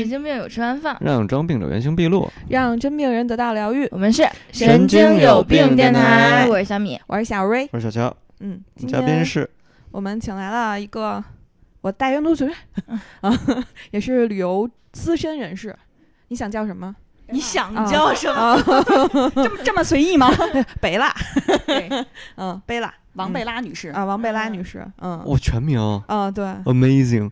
神经病有吃完饭，让装病者原形毕露。让真病人得到疗愈。我们是神经有病电台我是小米。我是小瑞，我是小乔，嗯，今嘉宾天是我们请来了一个我大学同学啊，也是旅游资深人士。你想叫什么？你想啊叫什么？啊，这么这么随意吗？贝拉，嗯，贝拉王贝拉女士，啊，王贝拉嗯女士，嗯，我全名？啊，对，Amazing，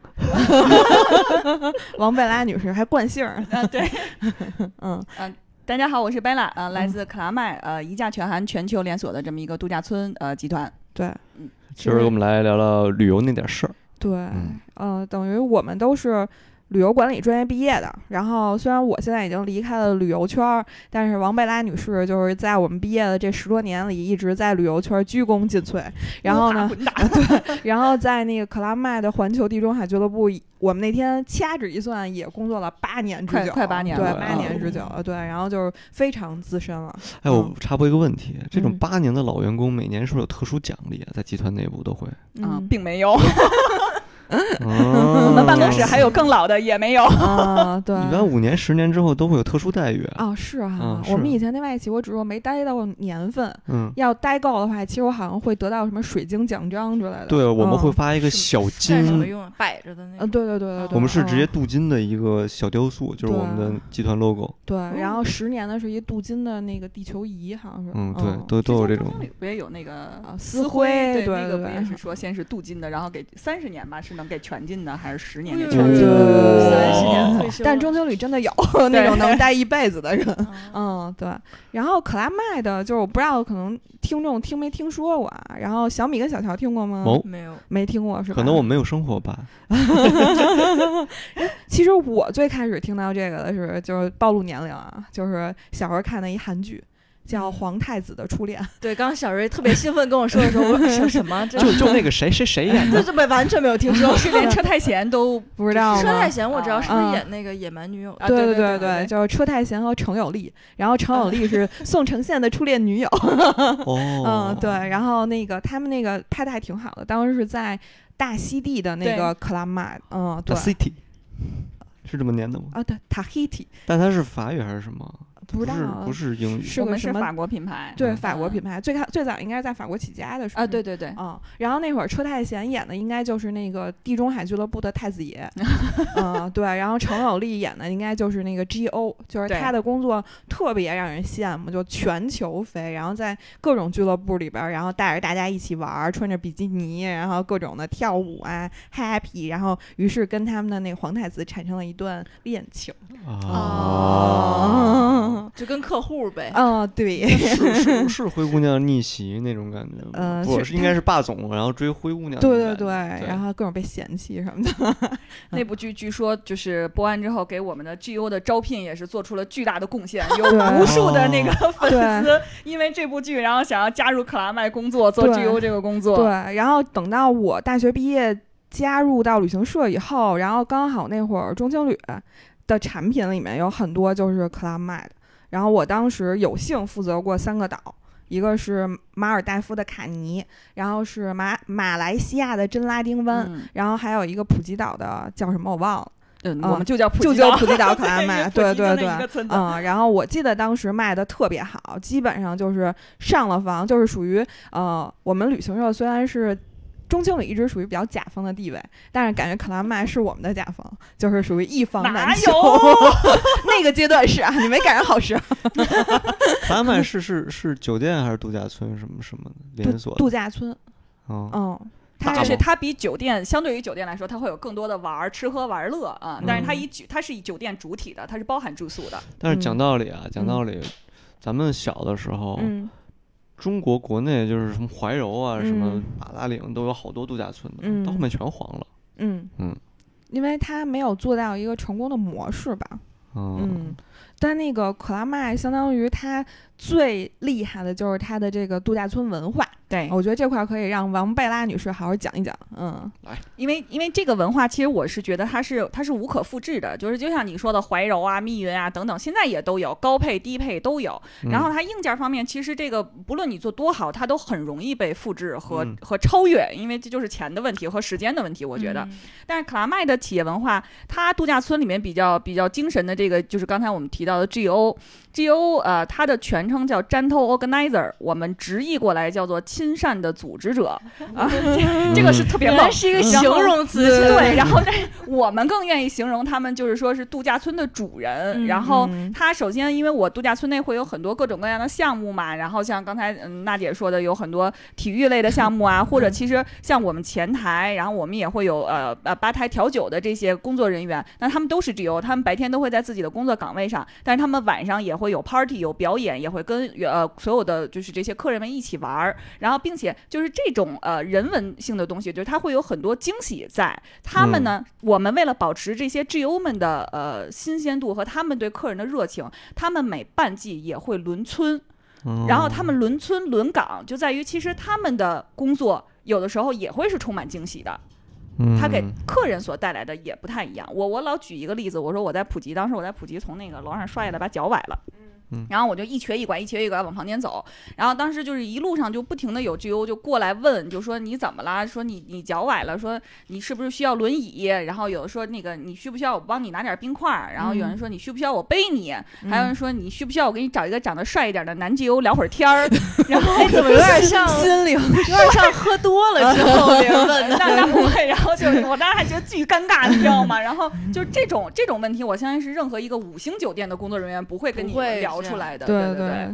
王贝拉女士还惯姓儿，啊，对，嗯。嗯大家好，我是贝拉，呃，来自克拉麦，呃，一价全含全球连锁的这么一个度假村，呃，集团。对。嗯。今儿我们来聊聊旅游那点事儿。对，嗯。呃，等于我们都是旅游管理专业毕业的。然后虽然我现在已经离开了旅游圈儿，但是王贝拉女士就是在我们毕业的这十多年里，一直在旅游圈儿鞠躬尽瘁。然后呢，滚打，然后在那个克拉麦的环球地中海俱乐部，我们那天掐指一算，也工作了八年之久，快八年对，了八年之久，对，然后就是非常资深了。哎，我嗯插播一个问题，这种嗯八年的老员工，每年是不是有特殊奖励啊？在集团内部都会。啊，嗯并没有，我我们办公室还有更老的，也没有。啊，对，一般五年、十年之后都会有特殊待遇啊。哦，是哈、嗯我们以前那外企，我只是我没待到年份，嗯，要待够的话，其实我好像会得到什么水晶奖章之类的。对，我们会嗯发一个小金，干什么用啊？摆着的那呃，个。对对对对对，我们是直接嗯镀金的一个小雕塑，就是我们的集团 logo。对，然后十年的是一镀金的那个地球仪，好像是。嗯，对，都都有这种不也有那个啊丝丝辉对，对对对那个不也是说先是镀金的，然后给三十年吧，是能给全进的，还是十年哎呦给全金对的？三十年哦退休，但中经理真的有 那种能待一辈子的人。嗯 嗯，对。然后克拉麦的，就是我不知道可能听众听没听说过啊。然后小米跟小乔听过吗？某没有，没听过是吧？可能我没有生活吧。其实我最开始听到这个的是，就是暴露年龄啊，就是小时候看的一韩剧，叫《皇太子的初恋》。对，刚刚小瑞特别兴奋跟我说的时候，我说什么？就就那个谁谁谁演的，这这没完全没有听说。是连车太贤都不知道？车太贤我知道是不是啊演那个野蛮女友？啊对对对对对，就是车太贤和程有利，然后程有利是宋承宪的初恋女友，哦嗯，，对，然后那个他们那个拍的还挺好的，当时是在大溪地的那个克拉玛，嗯，对是这么念的吗？啊，对，Tahiti，但它是法语还是什么？不知道是不是英语？是个法国品牌，对，嗯法国品牌，最开最早应该是在法国起家的，时候啊，对对对，嗯，然后那会儿车太贤演的应该就是那个地中海俱乐部的太子爷，嗯，对，然后程有利演的应该就是那个 G.O，就是他的工作特别让人羡慕，就全球飞，然后在各种俱乐部里边儿，然后带着大家一起玩儿，穿着比基尼，然后各种的跳舞啊，happy，然后于是跟他们的那个皇太子产生了一段恋情。哦，就跟客户呗。啊，对，是是是灰姑娘逆袭那种感觉嗯？不是，应该是霸总，然后追灰姑娘对。对对，对然后各种被嫌弃什么的。那部剧据说就是播完之后，给我们的 G U 的招聘也是做出了巨大的贡献，有无数的那个粉丝因为这部剧，然后想要加入克拉麦工作，做 G U 这个工作。对，然后等到我大学毕业加入到旅行社以后，然后刚好那会儿中青旅的产品里面有很多就是克拉麦的，然后我当时有幸负责过三个岛。一个是马尔代夫的卡尼，然后是马马来西亚的真拉丁湾，嗯，然后还有一个普吉岛的叫什么我忘了，嗯，嗯我们就叫普就吉岛叫普吉岛克拉 麦，因为对对对嗯，然后我记得当时卖的特别好，基本上就是上了房，就是属于呃，我们旅行社虽然是中经理一直属于比较甲方的地位，但是感觉克拉曼是我们的甲方，就是属于一方难求。有？那个阶段是啊，你没赶上好时候。他们是是是酒店还是度假村什么什么的连锁的？度假村，哦，嗯，它就是它比酒店相对于酒店来说，它会有更多的玩儿、吃喝玩乐啊。但是它嗯以酒，它是以酒店主体的，它是包含住宿的。但是讲嗯道理啊，讲道理，咱们小的时候，嗯中国国内就是什么怀柔啊、什么嗯马达岭都有好多度假村的，嗯到后面全黄了。嗯嗯，因为它没有做到一个成功的模式吧。嗯嗯，但那个克拉麦相当于它最厉害的就是它的这个度假村文化。对，我觉得这块儿可以让王贝拉女士好好讲一讲。嗯来因为因为这个文化，其实我是觉得它是它是无可复制的，就是就像你说的怀柔啊、密云啊等等，现在也都有高配、低配都有。嗯然后它硬件方面，其实这个不论你做多好，它都很容易被复制和、嗯和超越，因为这就是钱的问题和时间的问题，我觉得。嗯但是卡拉麦的企业文化，它度假村里面比较比较精神的这个，就是刚才我们提到的 GO。GO 呃，它的全称叫 Gentle Organizer，我们直译过来叫做亲善的组织者。啊，这这个是特别棒。是一个形容词，对，然后但是我们更愿意形容他们，就是说是度假村的主人。嗯然后嗯。他首先，因为我度假村内会有很多各种各样的项目嘛，然后像刚才嗯娜姐说的，有很多体育类的项目啊，或者其实像我们前台，然后我们也会有呃呃吧台调酒的这些工作人员，那他们都是 GO，他们白天都会在自己的工作岗位上，但是他们晚上也会有 party 有表演，也会跟呃所有的就是这些客人们一起玩儿，然后并且就是这种呃人文性的东西，就是它会有很多惊喜在。他们呢，我们为了保持这些 GO 们的呃新鲜度和他们对客人的热情，他们每半季也会轮村，嗯然后他们轮村轮岗，就在于其实他们的工作有的时候也会是充满惊喜的。他给嗯客人所带来的也不太一样。我我老举一个例子，我说我在普吉，当时我在普吉从那个楼上摔下来，把脚崴了。嗯然后我就一瘸一拐，一瘸一拐往旁边走，然后当时就是一路上就不停的有 GO 就过来问，就说你怎么了？说你你脚崴了，说你是不是需要轮椅？然后有的说那个你需不需要我帮你拿点冰块儿？然后有人说你需不需要我背你？还有人说你需不需要我给你找一个长得帅一点的男 GO 聊会儿天儿？然后哎，怎么有点像，心灵有点像喝多了之后 别人问的？那那不会，然后就我当时还觉得巨尴尬，你知道吗？然后就是这种这种问题，我相信是任何一个五星酒店的工作人员不会跟你聊出来的。对对对，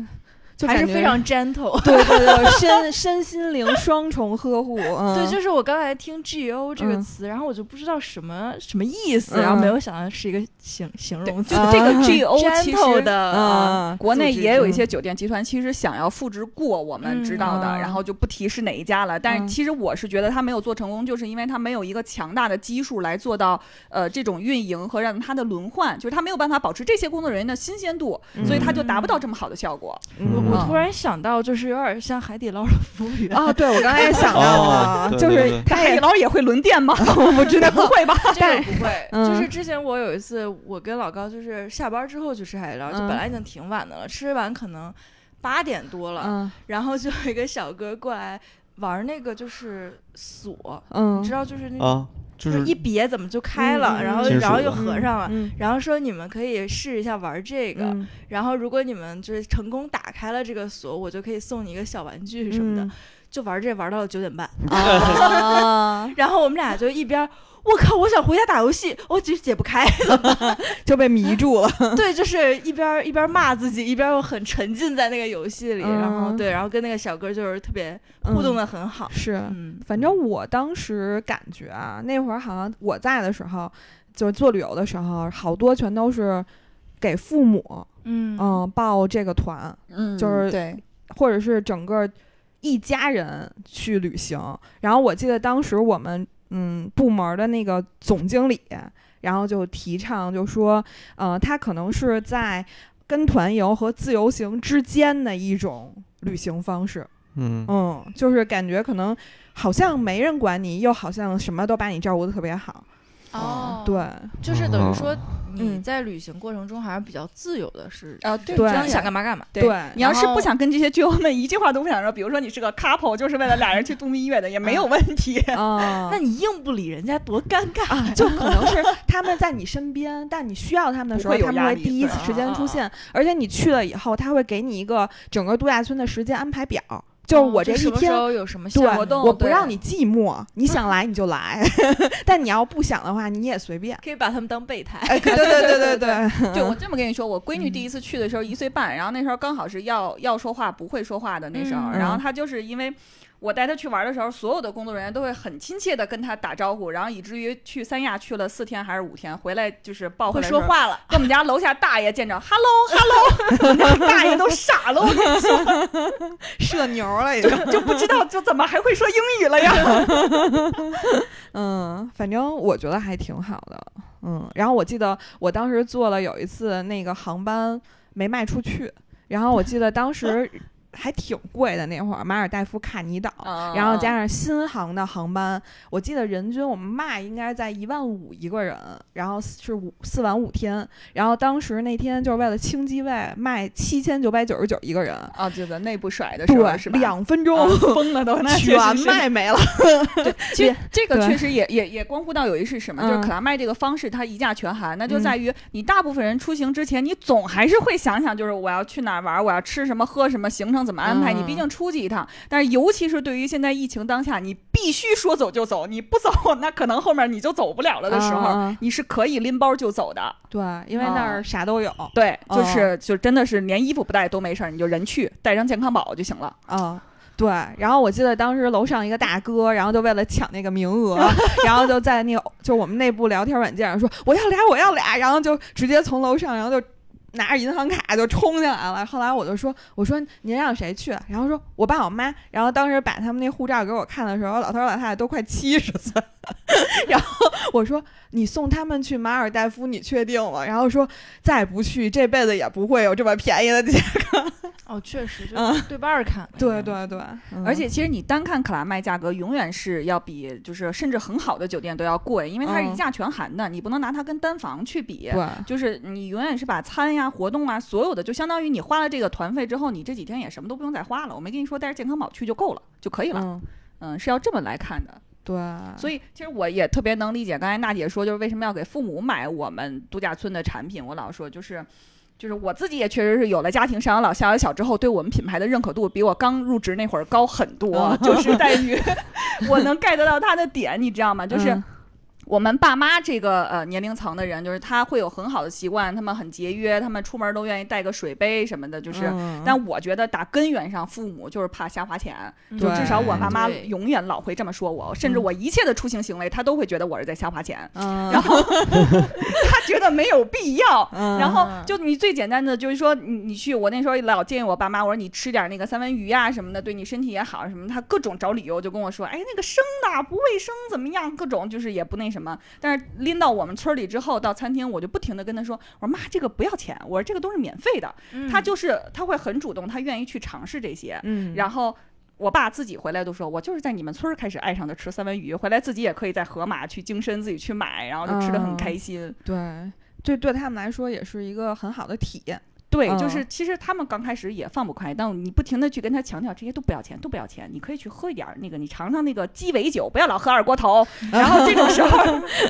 就还是非常 gentle。对对对，身身心灵双重呵护。嗯，对，就是我刚才听 GO 这个嗯词，然后我就不知道什么什么意思，嗯然后没有想到是一个形形容词啊就这个 GO 其 gentle 实。的嗯啊，国内也有一些酒店集团，其实想要复制过我们知道的，嗯然后就不提是哪一家了。但是嗯其实我是觉得他没有做成功，就是因为他没有一个强大的基数来做到呃这种运营和让他的轮换，就是他没有办法保持这些工作人员的新鲜度，嗯所以他就达不到这么好的效果。我嗯。我突然想到，就是有点像海底捞的服务员。啊，对我刚才也想到了，哦 就是对对他海底捞也会轮店吗？我不知道，不会吧？这个不会，嗯。就是之前我有一次，我跟老高就是下班之后去吃海底捞，就嗯本来已经挺晚的了，吃完可能八点多了，嗯。然后就有一个小哥过来玩那个就是锁，嗯，你知道就是那种啊，就就是一别怎么就开了，然后然后又合上了。嗯然后说你们可以试一下玩这个，嗯然后如果你们就是成功打开了这个锁，我就可以送你一个小玩具什么的。嗯就玩这玩到了九点半，啊 然后我们俩就一边。我靠！我想回家打游戏，我解解不开。就被迷住了。对，就是一边一边骂自己，一边又很沉浸在那个游戏里，然后嗯对，然后跟那个小哥就是特别互动的很好。是，嗯，反正我当时感觉啊，那会儿好像我在的时候，就是做旅游的时候，好多全都是给父母嗯嗯报这个团，嗯就是对，或者是整个一家人去旅行。然后我记得当时我们嗯部门的那个总经理，然后就提倡就说，呃，他可能是在跟团游和自由行之间的一种旅行方式。嗯嗯，就是感觉可能好像没人管你，又好像什么都把你照顾的特别好。哦，对，就是等于说你嗯在旅行过程中还是比较自由的，是啊，对想干嘛干嘛。对你要是不想跟这些巨友们一句话都不想说，比如说你是个 couple，就是为了俩人去度蜜月的，也没有问题。啊、那你硬不理人家多尴尬呀！就可能是他们在你身边，但你需要他们的时候，他们会第一时间出现，而且你去了以后，他会给你一个整个度假村的时间安排表，就是我这一天。有什么对项目活动对我不让你寂寞，你 想来你就来，但你要不想的话，你也随便。可以把他们当备胎。哎，对对对对对对，对 我这么跟你说，我闺女第一次去的时候一岁半，然后那时候刚好是要要说话不会说话的那时候，嗯然后她就是因为。我带他去玩的时候，所有的工作人员都会很亲切的跟他打招呼，然后以至于去三亚去了四天还是五天，回来就是报回会来说话了，跟我们家楼下大爷见着 “hello hello”，我们家大爷都傻了，我跟你说，社牛了已经。就不知道就怎么还会说英语了呀？嗯，反正我觉得还挺好的。嗯，然后我记得我当时坐了有一次那个航班没卖出去，然后我记得当时还挺贵的那会儿，马尔代夫、卡尼岛，嗯然后加上新航的航班，我记得人均我们卖应该在一万五一个人，然后是五四晚五天，然后当时那天就是为了清机位卖七千九百九十九一个人，啊，就在内部甩的时候，是吧？两分钟、啊疯了都，那全卖没了。其实这个确实也也也关乎到有一是什么，就是嗯可拉卖这个方式它一价全含，那就嗯在于你大部分人出行之前，你总还是会想想，就是我要去哪儿玩，我要吃什么喝什么，行程怎么安排。你毕嗯竟出去一趟，但是尤其是对于现在疫情当下，你必须说走就走，你不走，那可能后面你就走不了了的时候，嗯你是可以拎包就走的。对，因为那儿啥都有。对，哦就是就真的是连衣服不带都没事儿，你就人去，带张健康宝就行了。啊。对，然后我记得当时楼上一个大哥，然后就为了抢那个名额，然后就在那个就我们内部聊天软件上说我要俩我要俩，然后就直接从楼上，然后就拿着银行卡就冲进来了。后来我就说我说您让谁去？然后说我爸我妈。然后当时把他们那护照给我看的时候，老头老太太都快七十岁。然后我说你送他们去马尔代夫，你确定吗？然后说再不去这辈子也不会有这么便宜的价格。哦，确实，就嗯对半儿看。对对对，嗯而且其实你单看克拉麦价格，永远是要比就是甚至很好的酒店都要贵，因为它是一嗯价全含的，你不能拿它跟单房去比。对。就是你永远是把餐呀、活动啊，所有的就相当于你花了这个团费之后，你这几天也什么都不用再花了。我没跟你说带着健康宝去就够了，就可以了。嗯，嗯，是要这么来看的。对，所以其实我也特别能理解刚才娜姐说，就是为什么要给父母买我们度假村的产品。我老说就是。就是我自己也确实是有了家庭上有老下有小之后，对我们品牌的认可度比我刚入职那会儿高很多，嗯就是在于 我能 get 到他的点，你知道吗？就是嗯我们爸妈这个呃年龄层的人，就是他会有很好的习惯，他们很节约，他们出门都愿意带个水杯什么的，就是。嗯。但我觉得打根源上，父母就是怕瞎花钱，嗯。就至少我爸妈永远老会这么说我，甚至嗯。我一切的出行行为，他都会觉得我是在瞎花钱，嗯，然后 他觉得没有必要。嗯。然后就你最简单的就是说，你你去，我那时候老建议我爸妈，我说你吃点那个三文鱼呀、什么的，对你身体也好什么，他各种找理由就跟我说，哎，那个生的不卫生，怎么样，各种就是也不那什么。但是拎到我们村里之后，到餐厅我就不停的跟他说，我说妈，这个不要钱，我说这个都是免费的。嗯他就是他会很主动，他愿意去尝试这些，嗯，然后。我爸自己回来都说，我就是在你们村儿开始爱上的吃三文鱼，回来自己也可以在河马去精深自己去买，然后就吃的很嗯开心。对，这对他们来说也是一个很好的体验。对，嗯就是其实他们刚开始也放不开，但你不停的去跟他强调这些都不要钱，都不要钱，你可以去喝一点儿那个，你尝尝那个鸡尾酒，不要老喝二锅头。然后这种时候，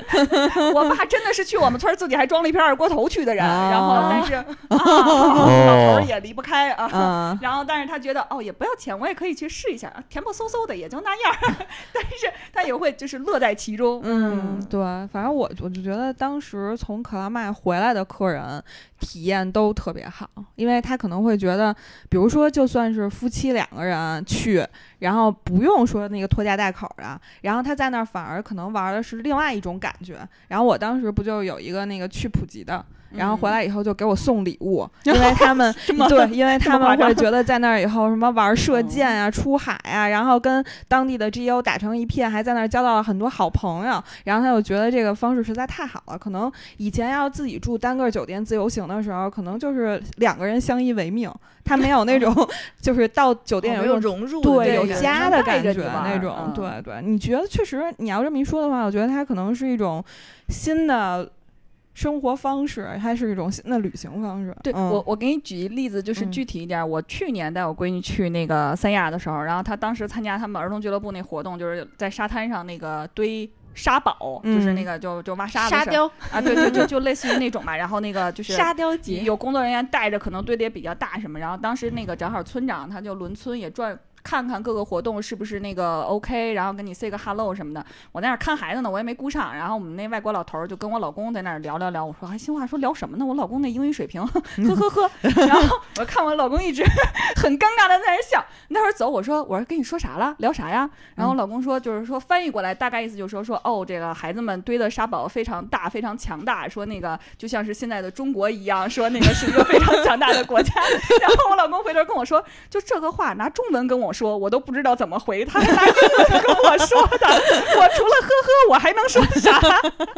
我爸真的是去我们村儿自己还装了一瓶二锅头去的人，然后啊但是 啊，老头儿也离不开啊。嗯，然后，但是他觉得哦，也不要钱，我也可以去试一下，甜不嗖嗖的也就那样儿。但是他也会就是乐在其中。嗯，对，反正我我就觉得当时从克拉麦回来的客人体验都特别好，好因为他可能会觉得，比如说就算是夫妻两个人去，然后不用说那个拖家带口的，然后他在那儿反而可能玩的是另外一种感觉。然后我当时不就有一个那个去普吉的。然后回来以后就给我送礼物，因为他们对，因为他们会觉得在那儿以后什么玩射箭啊、出海啊，然后跟当地的 GO 打成一片，还在那儿交到了很多好朋友。然后他就觉得这个方式实在太好了。可能以前要自己住单个酒店自由行的时候，可能就是两个人相依为命，他没有那种 就是到酒店哦有有一种。融入的对，有家的感觉那种，嗯对对，你觉得确实，你要这么一说的话，我觉得它可能是一种新的生活方式，它是一种新的旅行方式。对、嗯、我，我给你举一例子，就是嗯具体一点儿。我去年带我闺女去那个三亚的时候，然后她当时参加他们儿童俱乐部那活动，就是在沙滩上那个堆沙堡，就是嗯那个就就挖沙沙雕啊，对对，就就类似于那种嘛。然后那个就是沙雕节，有工作人员带着，可能堆的也比较大什么。然后当时那个正好村长他就轮村也转。看看各个活动是不是那个 OK，然后跟你 say 个 hello 什么的。我在那儿看孩子呢，我也没顾上。然后我们那外国老头儿就跟我老公在那儿聊聊聊。我说还新话说聊什么呢？我老公那英语水平，呵呵呵。然后我看我老公一直 很尴尬的在那儿笑。那会儿走，我说我说跟你说啥了？聊啥呀？然后我老公说就是说翻译过来，大概意思就是说说哦，这个孩子们堆的沙堡非常大，非常强大。说那个就像是现在的中国一样，说那个是一个非常强大的国家。然后我老公回头跟我说，就这个话拿中文跟我说，我都不知道怎么回，他 他跟我说的，我除了呵呵，我还能说啥？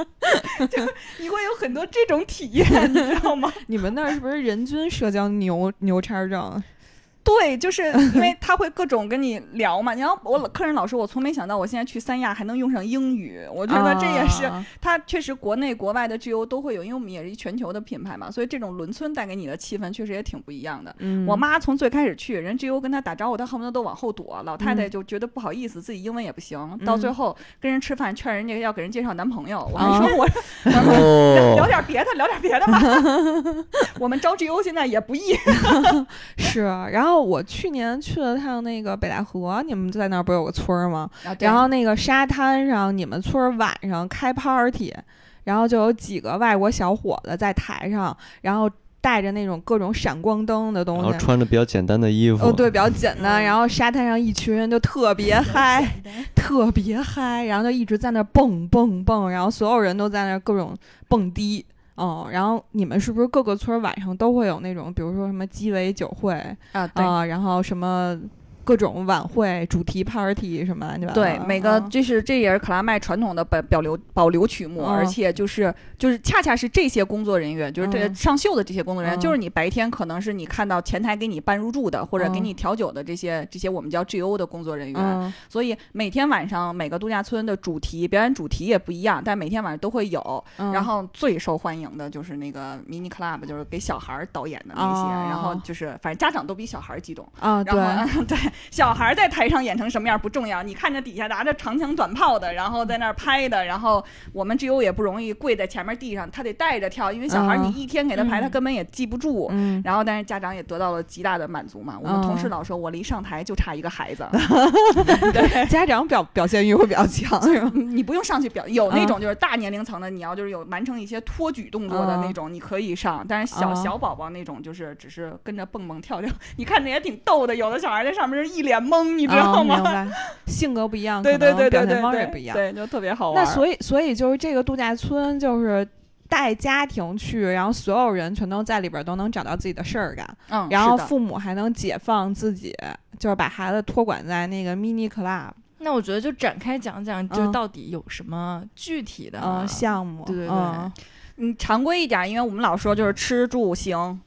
就你会有很多这种体验，你知道吗？你们那儿是不是人均社交牛牛叉症？对，就是因为 他会各种跟你聊嘛。你要我客人老说，我从没想到我现在去三亚还能用上英语，我觉得这也是他确实国内国外的 GO 都会有，因为我们也是一全球的品牌嘛，所以这种伦村带给你的气氛确实也挺不一样的。嗯。我妈从最开始去，人 GO 跟她打招呼，她恨不得都往后躲，老太太嗯。就觉得不好意思，自己英文也不行，到最嗯后跟人吃饭劝人家要给人介绍男朋友，我说我 聊哦，点别的，聊点别的吧。我们招 GO 现在也不易，是，然后我去年去了趟那个北戴河，你们在那儿不有个村儿吗？啊然后那个沙滩上，你们村儿晚上开 party，然后就有几个外国小伙子在台上，然后带着那种各种闪光灯的东西。后穿着比较简单的衣服，哦，对，比较简单。嗯然后沙滩上一群人就特别嗨，特别嗨，然后就一直在那儿蹦蹦蹦，然后所有人都在那儿各种蹦迪。哦，然后你们是不是各个村儿晚上都会有那种，比如说什么鸡尾酒会啊啊、然后什么各种晚会、主题 party 什么乱七八糟的？对，每个嗯。就是这也是克拉麦传统的保保留保留曲目，嗯。而且就是就是恰恰是这些工作人员，就是这嗯。上秀的这些工作人员，嗯。就是你白天可能是你看到前台给你办入住的，或者给嗯。你调酒的这些这些我们叫 GO 的工作人员。嗯。所以每天晚上每个度假村的主题表演主题也不一样，但每天晚上都会有。嗯，然后最受欢迎的就是那个 mini club，就是给小孩儿导演的那些，哦。然后就是反正家长都比小孩儿激动。啊，对，然后对 小孩在台上演成什么样不重要，你看着底下拿着长枪短炮的，然后在那儿拍的，然后我们 GO 也不容易跪在前面地上，他得带着跳，因为小孩你嗯一天给他排，他嗯根本也记不住。嗯，然后，但是家长也得到了极大的满足嘛。我们同事嗯老说，我离上台就差一个孩子。家长表表现欲会比较强，你不用上去表，有那嗯种就是大年龄层的，你要就是有完成一些托举动作的那种，你可以上。但是小嗯小宝宝那种，就是只是跟着蹦蹦跳跳，你看着也挺逗的。有的小孩在上面是一脸懵，你知道吗？白，性格不一样，对可对对对对对，不一样。对，就特别好玩。那所以，所以就是这个度假村，就是带家庭去，然后所有人全都在里边儿都能找到自己的事儿干，嗯，然后父母还能解放自己，就是把孩子托管在那个 mini club 那我觉得就展开讲讲，就嗯到底有什么具体的嗯项目，对对对嗯嗯常规一点，因为我们老说就是吃住行。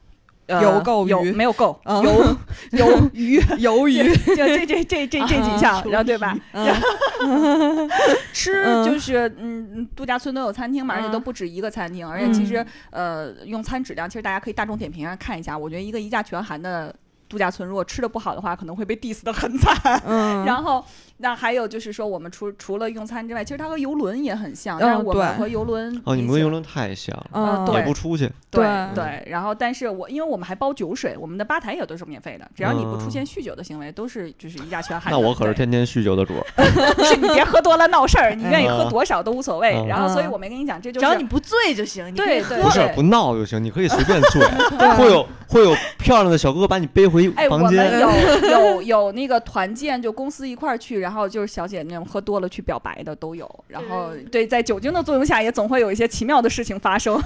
呃有够有鱼没有够？嗯。有 有鱼，鱿鱼，就这这这这这几项，然后对吧？嗯。吃嗯。就是嗯，度假村都有餐厅嘛，而且嗯。都不止一个餐厅，而且其实呃，用餐质量其实大家可以大众点评上看一下。我觉得一个一价全含的度假村，如果吃的不好的话，可能会被 diss 的很惨。嗯，然后，那还有就是说，我们除除了用餐之外，其实它和游轮也很像，但是嗯对我们和游轮哦，你们比起跟游轮太像了，也不出去，对对对，然后但是我因为我们还包酒水，我们的吧台也都是免费的，只要你不出嗯。现酗酒的行为，都是就是一价全含。那我可是天天酗酒的主儿，是你别喝多了闹事儿，你愿意喝嗯。多少都无所谓。嗯。然后，所以嗯。我没跟你讲，这就只要你不醉就行，你可以喝对对不是不闹就行，你可以随便醉，会有会有漂亮的小哥哥把你背回哎，我房间，们有有有那个团建，就公司一块儿去，然后就是小姐那种喝多了去表白的都有。然后对，在酒精的作用下，也总会有一些奇妙的事情发生。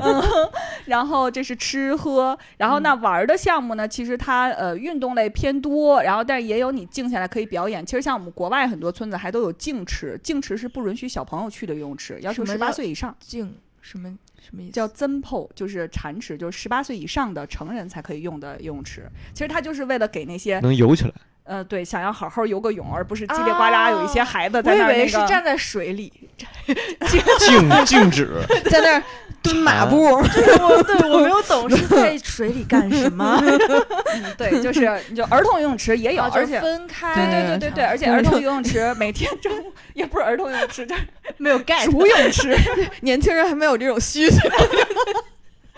嗯然后这是吃喝，然后那玩儿的项目呢，其实它呃运动类偏多，然后但是也有你静下来可以表演。其实像我们国外很多村子还都有净池，净池是不允许小朋友去的游泳池，要求十八岁以上。静什么什么意思？叫 ZEMPO，就是禅池，就是十八岁以上的成人才可以用的游泳池。其实它就是为了给那些能游起来，呃，对，想要好好游个泳，而不是叽里呱啦有一些孩子我以为在那儿那个。是站在水里，静静止，在那儿蹲马步，对我对我没有懂是在水里干什么，嗯对，就是就儿童游泳池也有，而且。分开，对对对对对，而且儿童游泳池每天中午也不是儿童游泳池，就是没有盖主泳池，年轻人还没有这种需求。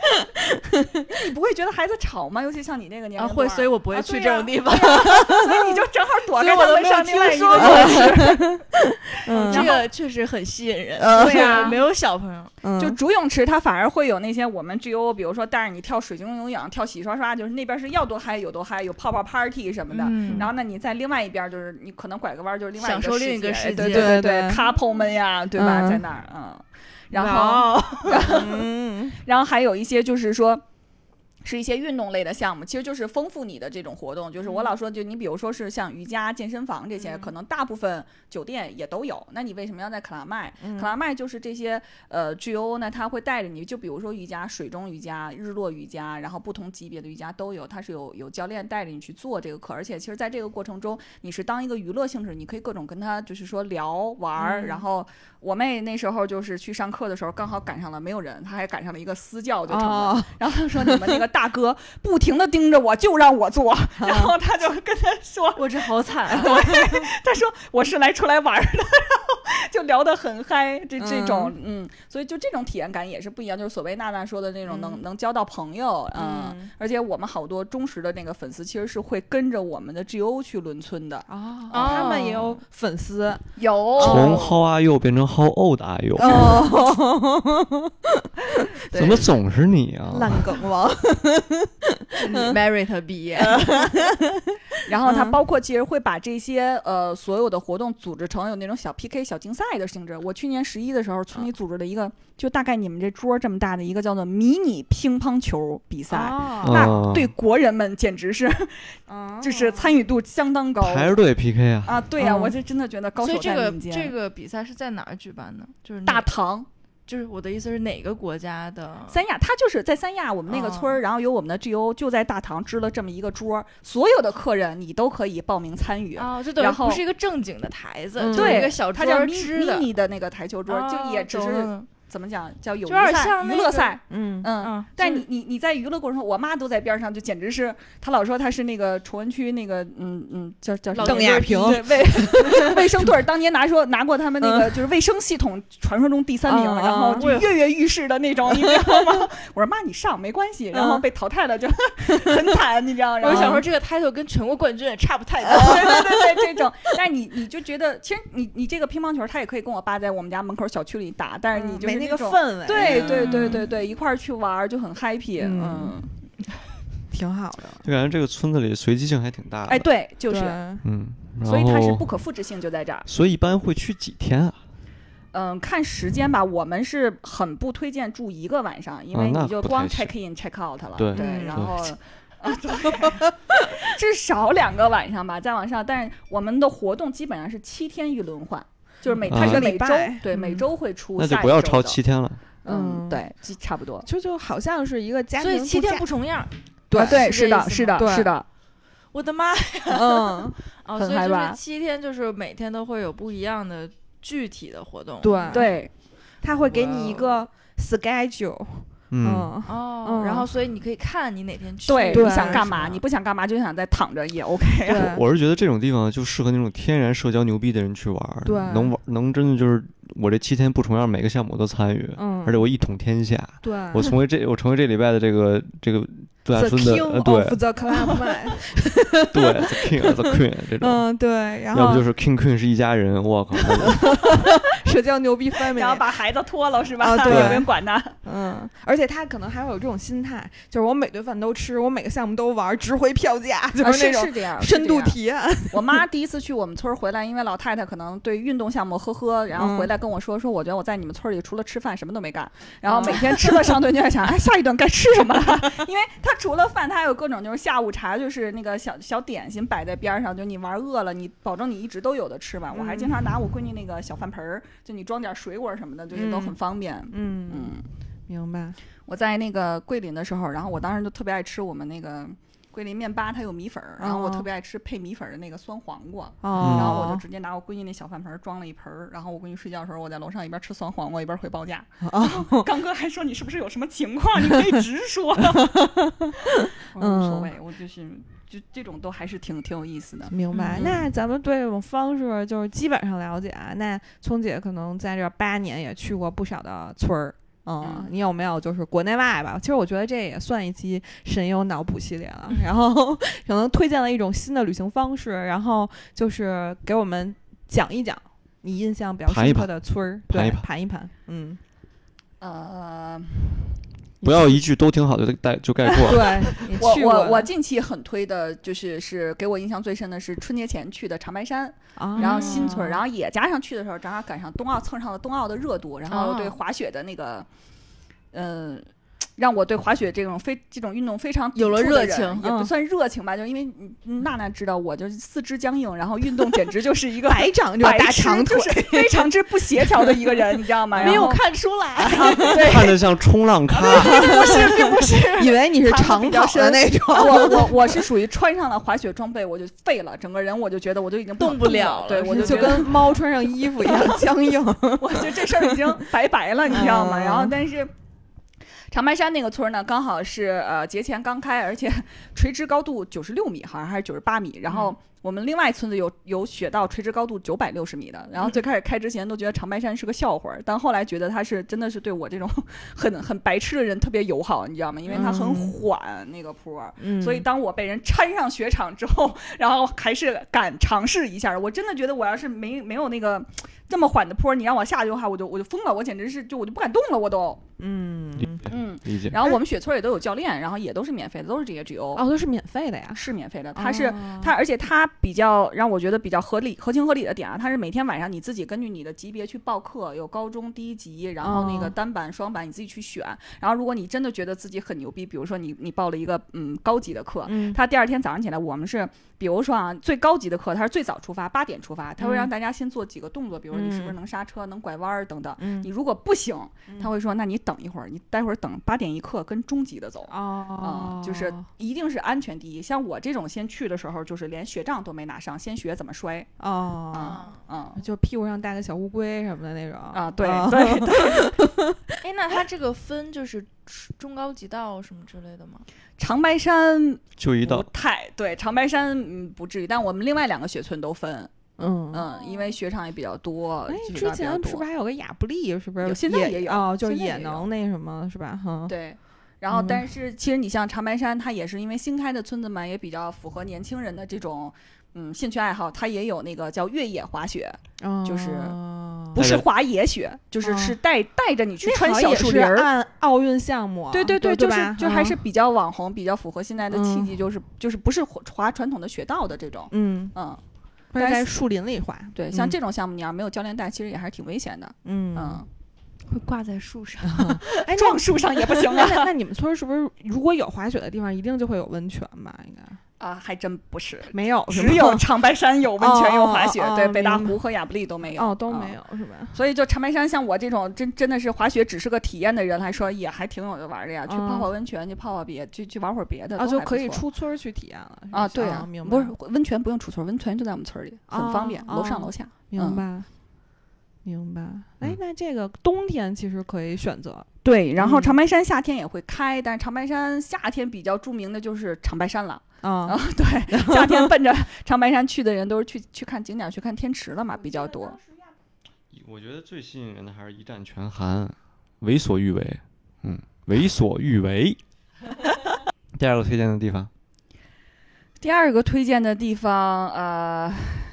你不会觉得孩子吵吗？尤其像你那个年啊会，龄段所以我不会去这种地方。所以你就正好躲开他们所以我都没上另外一听说个游泳池。嗯这个确实很吸引人，嗯。对呀。没有小朋友，嗯。就主泳池，它反而会有那些我们 GO，比如说带着你跳水晶游泳、跳洗刷刷，就是那边是要多嗨有多嗨，有泡泡 party 什么的。嗯。然后呢，你在另外一边就是你可能拐个弯儿就是另外一享受另一个世界。世对对对对对，couple 们呀，对吧，嗯在那儿，嗯，然后然后还有一些就是说。是一些运动类的项目，其实就是丰富你的这种活动。就是我老说，就你比如说是像瑜伽、健身房这些，嗯可能大部分酒店也都有。那你为什么要在克拉麦？嗯克拉麦就是这些呃 GO 呢，它会带着你，就比如说瑜伽、水中瑜伽、日落瑜伽，然后不同级别的瑜伽都有，它是有有教练带着你去做这个课。而且其实在这个过程中，你是当一个娱乐性质，你可以各种跟他就是说聊玩儿。嗯然后我妹那时候就是去上课的时候，刚好赶上了没有人，她还赶上了一个私教就成了。哦，然后她说你们那个大哥不停的盯着我，就让我做，然后他就跟他说，我这好惨啊！他说我是来出来玩的，就聊得很嗨，这这种嗯。所以就这种体验感也是不一样，就是所谓娜娜说的那种能、嗯。能交到朋友，嗯，嗯。而且我们好多忠实的那个粉丝其实是会跟着我们的 GO 去轮村的，哦，哦他们也有粉丝有。从 How are you 变成 How old are you？哦，怎么总是你啊？烂梗王，你 merit 毕业，然后它嗯。包括其实会把这些呃所有的活动组织成有那种小 PK 小竞赛的性质。我去年十一的时候，村里组织了一个，就大概你们这桌这么大的一个叫做迷你乒乓球比赛。那对国人们简直是，哦就是参与度相当高排着队 PK 啊！啊！对呀、嗯我就真的觉得高手所以这个在民间。这个比赛是在哪儿举办的？就是大哪唐就是我的意思是哪个国家的？三亚，他就是在三亚我们那个村儿，哦然后有我们的 GO 就在大堂支了这么一个桌儿，所有的客人你都可以报名参与。哦，就等于然后不是一个正经的台子，嗯就是一对个小桌它叫迷儿支的，迷你的那个台球桌儿，就也只是怎么讲叫有点谊赛、像那个娱乐赛。嗯嗯，嗯，但你你你在娱乐过程中，我妈都在边上，就简直是，她老说她是那个崇文区那个，嗯嗯，叫叫邓亚萍对卫 卫生队儿当年拿说拿过他们那个就是卫生系统传说中第三名，嗯然后嗯就跃跃欲试的那种，你知道吗？我说妈你上没关系，然后被淘汰了就 很惨，你知道？然后我就想说这个 title 跟全国冠军也差不太多。对对对对，这种，但是你你就觉得，其实你你这个乒乓球，他也可以跟我爸在我们家门口小区里打，但是你就是没那个氛围，对对对嗯对对，一块儿去玩儿就很 happy，嗯嗯，挺好的，就感觉这个村子里随机性还挺大的。哎，对，就是，嗯，所以它是不可复制性就在这儿。所以一般会去几天啊？嗯，看时间吧，我们是很不推荐住一个晚上，因为你就光 check in check out 了，对嗯然后。啊，对，至少两个晚上吧，再往上。但是我们的活动基本上是七天一轮换，就是每它是每周对每嗯周会出那就不要超七天了。嗯，嗯对，就差不多。就就好像是一个家所以七天不重样，对啊对，是是的，是的，是的，我的妈呀！嗯，哦，所以就是七天，就是每天都会有不一样的具体的活动。对对，他会给你一个 schedule，哦，嗯。然后所以你可以看你哪天去。对，你想干嘛？你不想干嘛就想再躺着也 OK 我是觉得这种地方就适合那种天然社交牛逼的人去玩，对。能玩能真的就是我这七天不重样，每个项目我都参与，嗯，而且我一统天下，对，我成为这我成为这礼拜的这个这个 杜亚 the 村的对 of the club 对 the king the queen 这种，嗯，对，然后要不就是 king queen 是一家人，我靠，社交牛逼然后把孩子脱了是吧？啊对也不用管他。嗯，而且他可能还会有这种心态，就是我每顿饭都吃，我每个项目都玩，值回票价，就啊是那种是这样，深度体验。我妈第一次去我们村儿回来，因为老太太可能对运动项目呵呵，然后回来跟我说说，我觉得我在你们村儿里除了吃饭什么都没干，然后每天吃了上顿就在想，哎，下一顿该吃什么了？因为他除了饭，他还有各种就是下午茶，就是那个小小点心摆在边儿上，就你玩饿了，你保证你一直都有的吃吧。我还经常拿我闺女那个小饭盆儿，就你装点水果什么的，就是都很嗯方便。嗯，嗯，明白。我在那个桂林的时候，然后我当时就特别爱吃我们那个桂林面吧，它有米粉儿，然后我哦特别爱吃配米粉儿的那个酸黄瓜。哦，然后我就直接拿我闺女那小饭盆儿装了一盆儿，然后我闺女睡觉的时候，我在楼上一边吃酸黄瓜一边回报价。哦，刚哥还说你是不是有什么情况？你可以直说。我说无所谓，我就是就这种都还是挺挺有意思的。明白。嗯那咱们对这种方式就是基本上了解啊。那聪姐可能在这八年也去过不少的村儿。嗯嗯，你有没有就是国内外吧？其实我觉得这也算一期神游脑补系列了。然后可能推荐了一种新的旅行方式，然后就是给我们讲一讲你印象比较深刻的村儿，对，盘一盘盘一盘，嗯，呃，不要一句都挺好就概就 概括了。对，我去过的我我近期很推的就是是给我印象最深的是春节前去的长白山，啊，然后新村儿，然后后也加上去的时候正好赶上冬奥蹭上了冬奥的热度，然后对哦滑雪的那个，嗯、让我对滑雪这种非这种运动非常有了热情嗯也不算热情吧，就因为嗯娜娜知道我就是四肢僵硬，然后运动简直就是一个 白长就大长腿就，是非常之不协调的一个人，你知道吗？没有看出来。对。看着像冲浪咖，不是，并不是。以为你是长跑的那种。我我我是属于穿上了滑雪装备我就废了，整个人我就觉得我就已经动不了不了了对我就就跟猫穿上衣服一样僵硬。我觉得这事儿已经拜拜了，你知道吗？嗯然后但是。长白山那个村呢，刚好是呃节前刚开，而且 垂直高度九十六米，好像还是九十八米。然后我们另外村子有有雪道垂直高度九百六十米的。然后最开始开之前都觉得长白山是个笑话儿，但后来觉得它是真的是对我这种 很很白痴的人特别友好，你知道吗？因为它很嗯缓那个坡所以当我被人搀上雪场之后，然后还是敢尝试一下，我真的觉得我要是没没有那个这么缓的坡，你让我下去的话，我就我就疯了，我简直是就我就不敢动了，我都。嗯，嗯，理解。然后我们雪村也都有教练，然后也都是免费的，都是这些 GO，、哦，都是免费的呀。是免费的。他是、哦它，而且它比较让我觉得比较合理、合情合理的点啊，它是每天晚上你自己根据你的级别去报课，有高中低级，然后那个哦单板、双板你自己去选。然后如果你真的觉得自己很牛逼，比如说你你报了一个嗯高级的课，嗯，他第二天早上起来，我们是，比如说啊，最高级的课，他是最早出发，八点出发，他会让嗯大家先做几个动作，比如说你是不是嗯能刹车、能拐弯儿等等。嗯你如果不行，他会说，那你等一会儿，你待会儿等八点一刻跟中级的走。啊嗯，就是一定是安全第一。像我这种先去的时候，就是连雪杖都没拿上，先学怎么摔。哦，啊，嗯就屁股上带个小乌龟什么的那种啊，对哦 对对，哎，那它这个分就是中高级道什么之类的吗？长白山不就一道，太对，长白山嗯不至于，但我们另外两个雪村都分，嗯嗯，因为雪场也比较多，哎，之前是不是还有个亚布力？是不是现在也有哦，就是也能那什么，是吧？哈，对，然后嗯。但是其实你像长白山，它也是因为新开的村子嘛，也比较符合年轻人的这种嗯兴趣爱好，它也有那个叫越野滑雪，就是哦。不是滑野雪，就是哦是带带着你去穿那好也是小树林儿。按。奥运项目啊，对对对，就是就还是嗯。比较网红，比较符合现在的契嗯机，就是就是不是滑滑传统的雪道的这种，嗯，嗯，在树林里滑，对，像嗯。这种项目你要没有教练带，其实也还是挺危险的，嗯嗯，会挂在树上。哎，那撞树上也不行那啊，那那你们村儿是不是如果有滑雪的地方，一定就会有温泉吧？应该啊，还真不是，没有，只有长白山有温泉有滑雪，对，哦哦哦北大湖和亚布力都没有，哦都嗯没有是吧？所以就长白山，像我这种真真的是滑雪只是个体验的人来说，也还挺有的玩的呀。去泡泡温泉，去泡泡别，去去玩会儿别的，啊，都就可以出村儿去体验了啊。对啊，啊明白，不是温泉不用出村，温泉就在我们村里，很方便，楼上楼下。明白。明白，哎嗯，那这个冬天其实可以选择，对，然后嗯长白山夏天也会开，但是长白山夏天比较著名的就是长白山了。啊啊，对，夏天奔着长白山去的人都是去去看景点、去看天池了嘛，比较多。我觉得最吸引人的还是一战全韩，为所欲为，嗯，为所欲为。第二个推荐的地方，第二个推荐的地方，呃，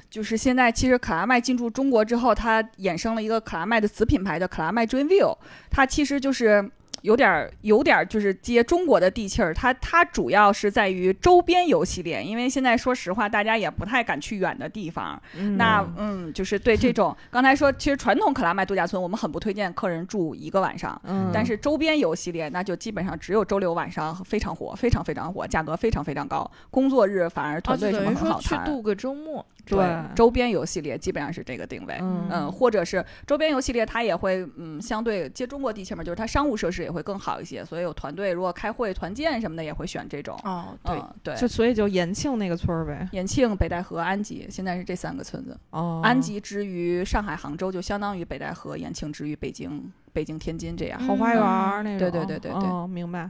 就是现在其实可拉麦进驻中国之后，它衍生了一个可拉麦的子品牌叫可拉麦 Dreamview，它其实就是。有点儿，有点儿就是接中国的地气儿，它它主要是在于周边游系列，因为现在说实话，大家也不太敢去远的地方。那嗯，就是对这种刚才说，其实传统克拉麦度假村，我们很不推荐客人住一个晚上，嗯，但是周边游系列，那就基本上只有周六晚上非常火，非常非常火，价格非常非常高。工作日反而啊，团队什么就等于说很好谈。去度个周末。对周边游系列基本上是这个定位。嗯嗯，或者是周边游系列，它也会嗯，相对接中国地气嘛，就是它商务设施也会更好一些，所以有团队如果开会、团建什么的也会选这种。哦，对，嗯，对。就所以就延庆那个村儿呗。延庆、北戴河、安吉，现在是这三个村子。哦，安吉之于上海、杭州，就相当于北戴河；延庆之于北京、北京、天津这样。后花园儿那种。对对对对对哦，明白。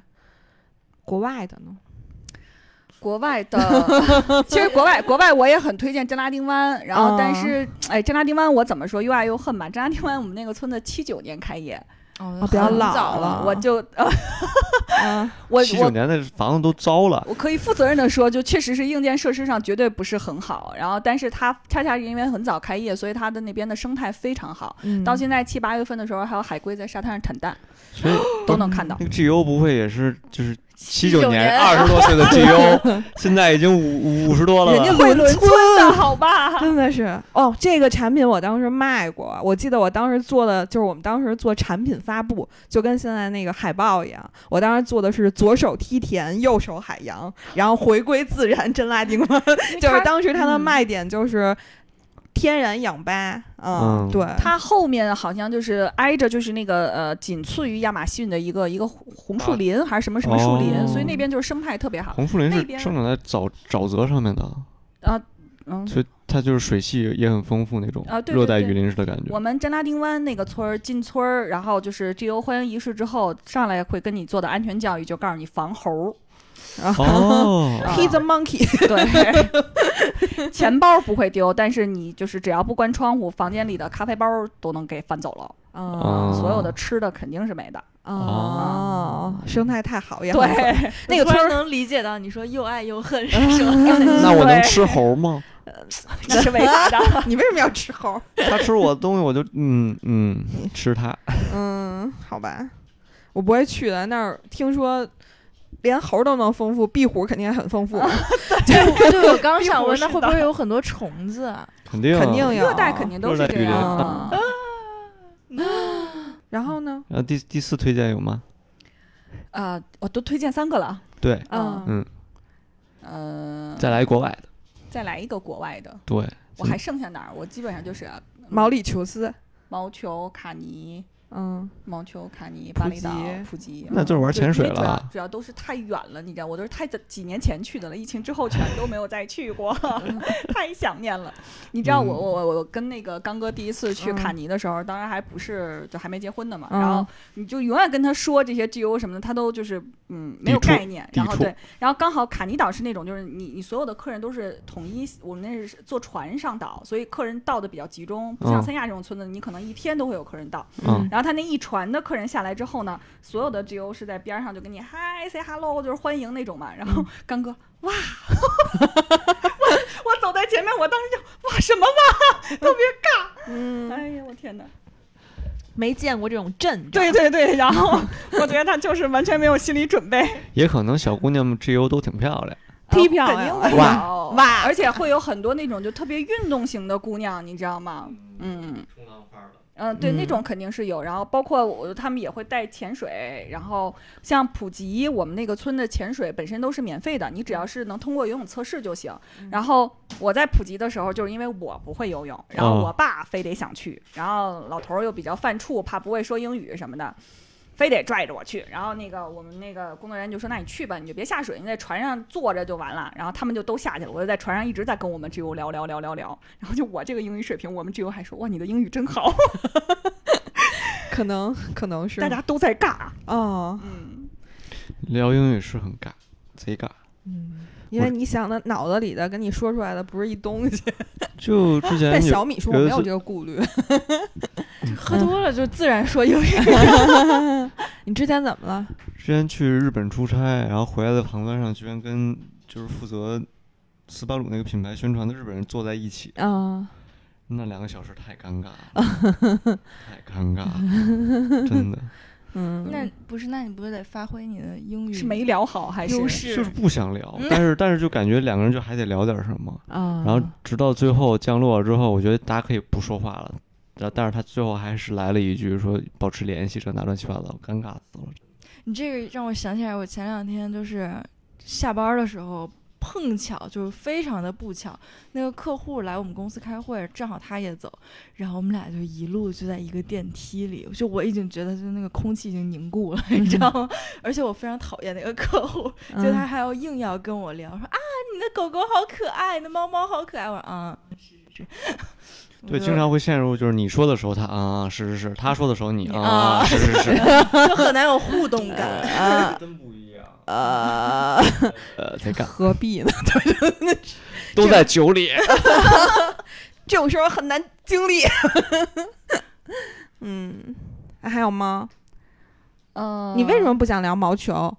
国外的呢？国外的，其实国外国外我也很推荐真拉丁湾，然后但是、哎，真拉丁湾我怎么说又爱又恨吧？真拉丁湾我们那个村子七九年开业，哦比较老早了我就呃 我。七九年的房子都糟了，我可以负责任的说，就确实是硬件设施上绝对不是很好，然后但是它恰恰是因为很早开业，所以它的那边的生态非常好。嗯到现在七八月份的时候，还有海龟在沙滩上产蛋，所以 都能看到那。个 G O 不会也是就是七九年年二十多岁的 GO，现在已经五五十多了吧。人家会轮村的 好吧？真的是哦，这个产品我当时卖过，我记得我当时做的就是我们当时做产品发布，就跟现在那个海报一样。我当时做的是左手梯田，右手海洋，然后回归自然，真拉丁湾。就是当时它的嗯卖点就是天然氧吧，嗯，嗯。对，它后面好像就是挨着就是那个呃，仅次于亚马逊的一个一个红树林、还是什么什么树林，哦。所以那边就是生态特别好。红树林那边是生长在沼沼泽上面的。啊，嗯，所以它就是水系也很丰富那种啊对对对热带雨林式的感觉。我们真拉丁湾那个村儿进村儿，然后就是 GO 欢迎仪式之后，上来会跟你做的安全教育，就告诉你防猴儿。哦，啊 He's a monkey，对，钱包不会丢，但是你就是只要不关窗户，房间里的咖啡包都能给翻走了，哦哦所有的吃的肯定是没的。哦，生态太好也好对，那个村能理解到你说又爱又恨是什么。那我能吃猴吗？那是违法的。你为什么要吃猴？他吃我的东西，我就嗯嗯吃它。嗯，好吧，我不会去的。那儿听说连猴都能丰富，壁虎肯定也很丰富，对，对我刚想问，那会不会有很多虫子啊？肯定肯定有热带肯定都是这样。然后呢？然后第第四推荐有吗？啊，我都推荐三个了。对，嗯嗯，嗯，再来国外的。再来一个国外的，对，我还剩下哪儿？我基本上就是毛里求斯，毛球、卡尼、嗯，毛球、卡尼、巴厘岛、普吉，那就是玩潜水因为主要了。主要都是太远了，你知道，我都是太几年前去的了，疫情之后全都没有再去过 太想念了。你知道我嗯我我我跟那个刚哥第一次去嗯卡尼的时候，当然还不是就还没结婚呢嘛，嗯然后你就永远跟他说这些 GO 什么的，他都就是嗯没有概念，然后对，然后刚好卡尼岛是那种就是你你所有的客人都是统一，我们那是坐船上岛，所以客人到的比较集中，不像嗯三亚这种村子，你可能一天都会有客人到。嗯然后他那一船的客人下来之后呢，所有的 GO 是在边上就跟你嗨 say hello，就是欢迎那种嘛。然后刚哥哇，我我走在前面，我当时就哇什么哇，特别尬。嗯，哎呀，我天哪！没见过这种阵仗。对对对，然后 我觉得他就是完全没有心理准备，也可能小姑娘们 GO 都挺漂亮。忒漂亮哇哇而且会有很多那种就特别运动型的姑娘，你知道吗？嗯。嗯，对，那嗯种肯定是有。然后包括我，他们也会带潜水。然后像普吉，我们那个村的潜水本身都是免费的，你只要是能通过游泳测试就行。然后我在普吉的时候，就是因为我不会游泳，然后哦我爸非得想去，然后老头儿又比较犯怵，怕不会说英语什么的。非得拽着我去，然后那个我们那个工作人员就说：“那你去吧，你就别下水，你在船上坐着就完了。”然后他们就都下去了，我就在船上一直在跟我们 G U 聊聊聊聊聊。然后就我这个英语水平，我们 G U 还说：“哇，你的英语真好。”可能可能是大家都在尬。哦，嗯，聊英语是很尬，贼尬。嗯，因为你想的脑子里的跟你说出来的不是一东西。就之前 有但小米说我没有这个顾虑。喝多了就自然说英语。你之前怎么了？之前去日本出差，然后回来的航班上，居然跟就是负责斯巴鲁那个品牌宣传的日本人坐在一起，啊，那两个小时太尴尬了，太尴尬了，真的嗯，那不是，那你不是得发挥你的英语是没聊好还是就是？不想聊，但是但是就感觉两个人就还得聊点什么，啊，然后直到最后降落了之后，我觉得大家可以不说话了。然后，但是他最后还是来了一句说保持联系，这那乱七八糟，尴尬死了。你这个让我想起来，我前两天就是下班的时候，碰巧就是非常的不巧，那个客户来我们公司开会，正好他也走，然后我们俩就一路就在一个电梯里，就我已经觉得就那个空气已经凝固了，你知道吗？而且我非常讨厌那个客户，嗯就他还要硬要跟我聊，说啊，你的狗狗好可爱，你的猫猫好可爱，我说啊，是是是。我对，经常会陷入就是你说的时候他啊啊是是是，他说的时候你啊是是是，就很难有互动感。啊真不一样。啊，呃，在干，何必呢？都在酒里。这种时候很难经历。嗯，还有吗？嗯，你为什么不想聊毛球？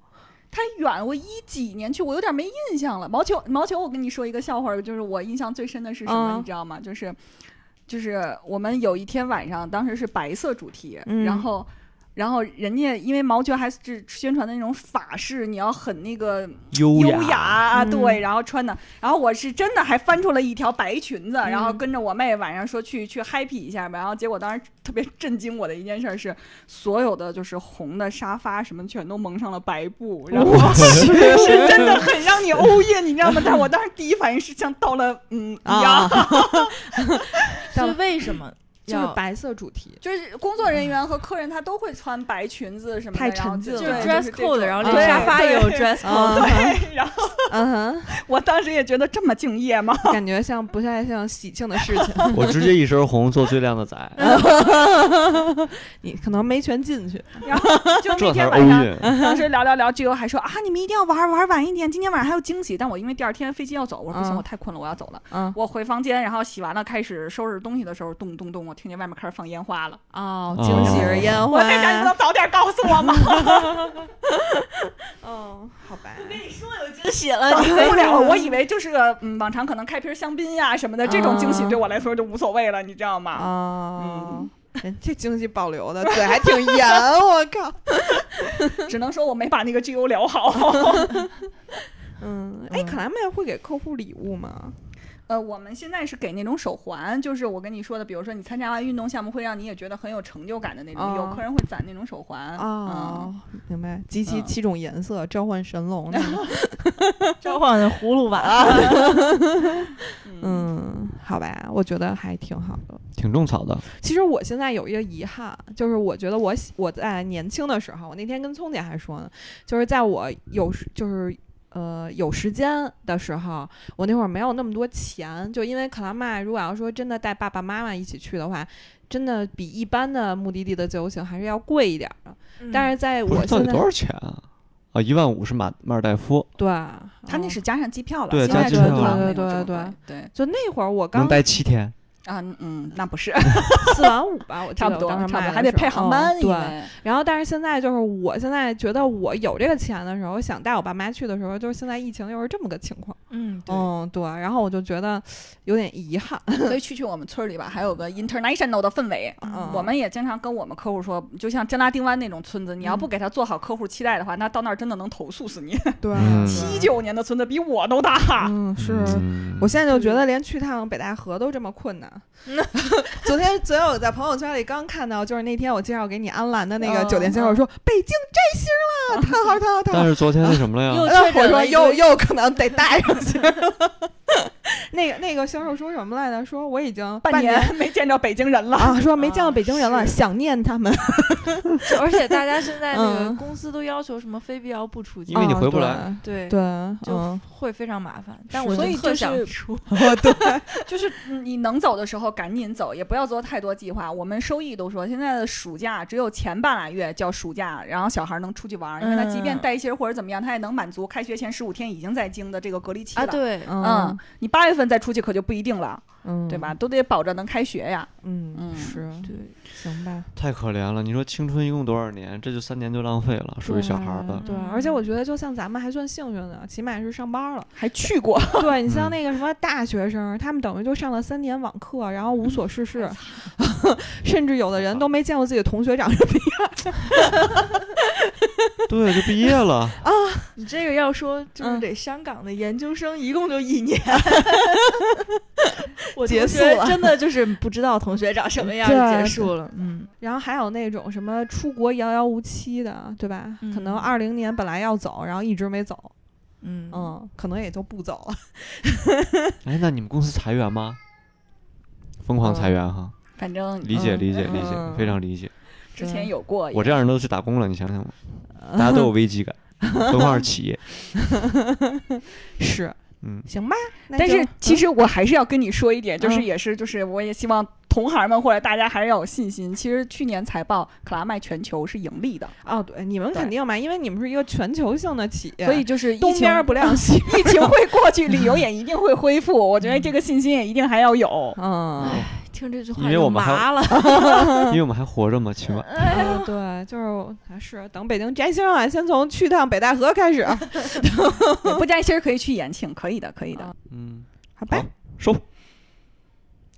太远？我一几年去，我有点没印象了。毛球，毛球，我跟你说一个笑话，就是我印象最深的是什么，嗯你知道吗？就是，就是我们有一天晚上，当时是白色主题，嗯然后。然后人家因为毛球还是宣传的那种法式，你要很那个优优雅对，然后穿的，然后我是真的还翻出了一条白裙子，然后嗯跟着我妹晚上说去去 happy 一下吧，然后结果当时特别震惊我的一件事是，所有的就是红的沙发什么全都蒙上了白布，然后是 是真的很让你欧耶，你知道吗？但我当时第一反应是像到了嗯一样，啊，所以为什么？要就是白色主题，就是工作人员和客人他都会穿白裙子什么的，太然后就沉浸了就是对 dress code，然后沙发也有 dress code，啊对，然后 嗯哼，我当时也觉得这么敬业吗？感觉像不太像喜庆的事情，我直接一身红做最靓的仔，你可能没全进去，然后就那这是欧天晚上。运。当时聊聊聊，最后还说啊，你们一定要玩玩晚一点，今天晚上还有惊喜。但我因为第二天飞机要走，我说不行，嗯我太困了，我要走了。嗯，我回房间，然后洗完了，开始收拾东西的时候，咚咚咚，我听见外面开始放烟花了。哦，哦惊喜是烟花，我在想，你能早点告诉我吗？嗯，好吧，你说有惊喜了，等你不了，我以为就是个嗯，往常可能开瓶香槟呀什么的，这种惊喜啊对我来说就无所谓了，你知道吗？啊、嗯这惊喜保留的嘴还挺严，我靠，只能说我没把那个 G O 聊好。嗯，哎，嗯可莱麦会给客户礼物吗？呃，我们现在是给那种手环，就是我跟你说的，比如说你参加完运动项目，会让你也觉得很有成就感的那种，哦有客人会攒那种手环。哦，明白，集齐嗯七种颜色，召唤神龙那种。召唤葫芦娃，嗯好吧，我觉得还挺好的。挺种草的，其实我现在有一个遗憾，就是我觉得我喜我在年轻的时候，我那天跟聪姐还说呢，就是在我有时就是呃有时间的时候，我那会儿没有那么多钱，就因为克拉麦如果要说真的带爸爸妈妈一起去的话，真的比一般的目的地的自由行还是要贵一点儿的。但是在我现在到底多少钱啊？啊，一万五是马马尔代夫，对，他那嗯是加上机票了，对加机票对对对这么贵对就那会儿我刚能待七天。啊嗯，那不是 四万五吧，我记差不多，得当时差不多还得配航班，嗯对，然后，但是现在就是我现在觉得我有这个钱的时候，想带我爸妈去的时候，就是现在疫情又是这么个情况。嗯，对，嗯，对。然后我就觉得有点遗憾。所以 去去我们村儿里吧，还有个 international 的氛围。嗯我们也经常跟我们客户说，就像真拉丁湾那种村子，你要不嗯给他做好客户期待的话，那到那儿真的能投诉死你。对嗯七九年的村子比我都大，嗯，是。嗯我现在就觉得连去趟北戴河都这么困难。昨天昨天我在朋友圈里刚看到，就是那天我介绍给你安澜的那个嗯酒店介绍说、北京摘星了，叹号叹号叹号。但是昨天那什么了呀？我说又又可能得带上去了。那个那个销售说什么来着？说我已经半年年没见着北京人了。啊，说没见到北京人了，是想念他们。而且大家现在那个嗯公司都要求什么非必要不出境因为你啊回不来对对，就嗯，会非常麻烦。但我所以特就是想出，对就是嗯你能走的时候赶紧走，也不要做太多计划。我们收益都说，现在的暑假只有前半拉月叫暑假，然后小孩能出去玩儿，因为他即便嗯带薪儿或者怎么样，他也能满足开学前十五天已经在京的这个隔离期了。啊，对，嗯嗯，你八月份再出去可就不一定了，嗯，对吧？？都得保着能开学呀。嗯，嗯是，对，行吧。太可怜了！你说青春一共多少年？这就三年就浪费了，属于小孩儿的。对，嗯而且我觉得就像咱们还算幸运的，起码是上班了。还去过，对你像嗯那个什么大学生，他们等于就上了三年网课，然后无所事事，甚至有的人都没见过自己的同学长什么样。对，就毕业了 啊。你这个要说就是嗯得香港的研究生一共就一年，我结束了真的就是不知道同学长什么样就结束了。嗯，然后还有那种什么出国遥遥无期的，对吧？可能嗯二零年本来要走，然后一直没走，嗯嗯，可能也就不走了。哎，那你们公司裁员吗？疯狂裁员哈，反正理解嗯理解理解，嗯非常理解。之前有过。我这样人都去打工了，你想想吧，大家都有危机感，何况是企业。是，嗯，行吧。但是其实我还是要跟你说一点，就是嗯也是就是我也希望同行们或者大家还是要有信心。其实去年财报克拉麦全球是盈利的，哦，对，你们肯定嘛，因为你们是一个全球性的企业，所以就是东边不亮西。疫情会过去，旅游也一定会恢复。我觉得这个信心也一定还要有。嗯，听这句话因为就我们还麻了。因为我们还活着嘛，起码。呃，对，就是还是等北京摘星啊，先从去趟北戴河开始，不摘星儿可以去延庆，可以的，可以的。嗯，好吧收？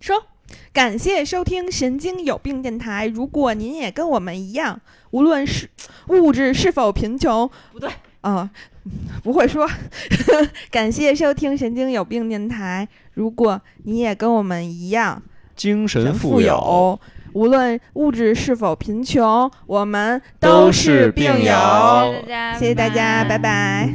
收。说感谢收听神经有病电台。如果您也跟我们一样，无论是物质是否贫穷，不对，啊、不会说。感谢收听神经有病电台。如果你也跟我们一样，精神富富有，无论物质是否贫穷，我们都是病友友。谢谢大家，谢谢大家，拜拜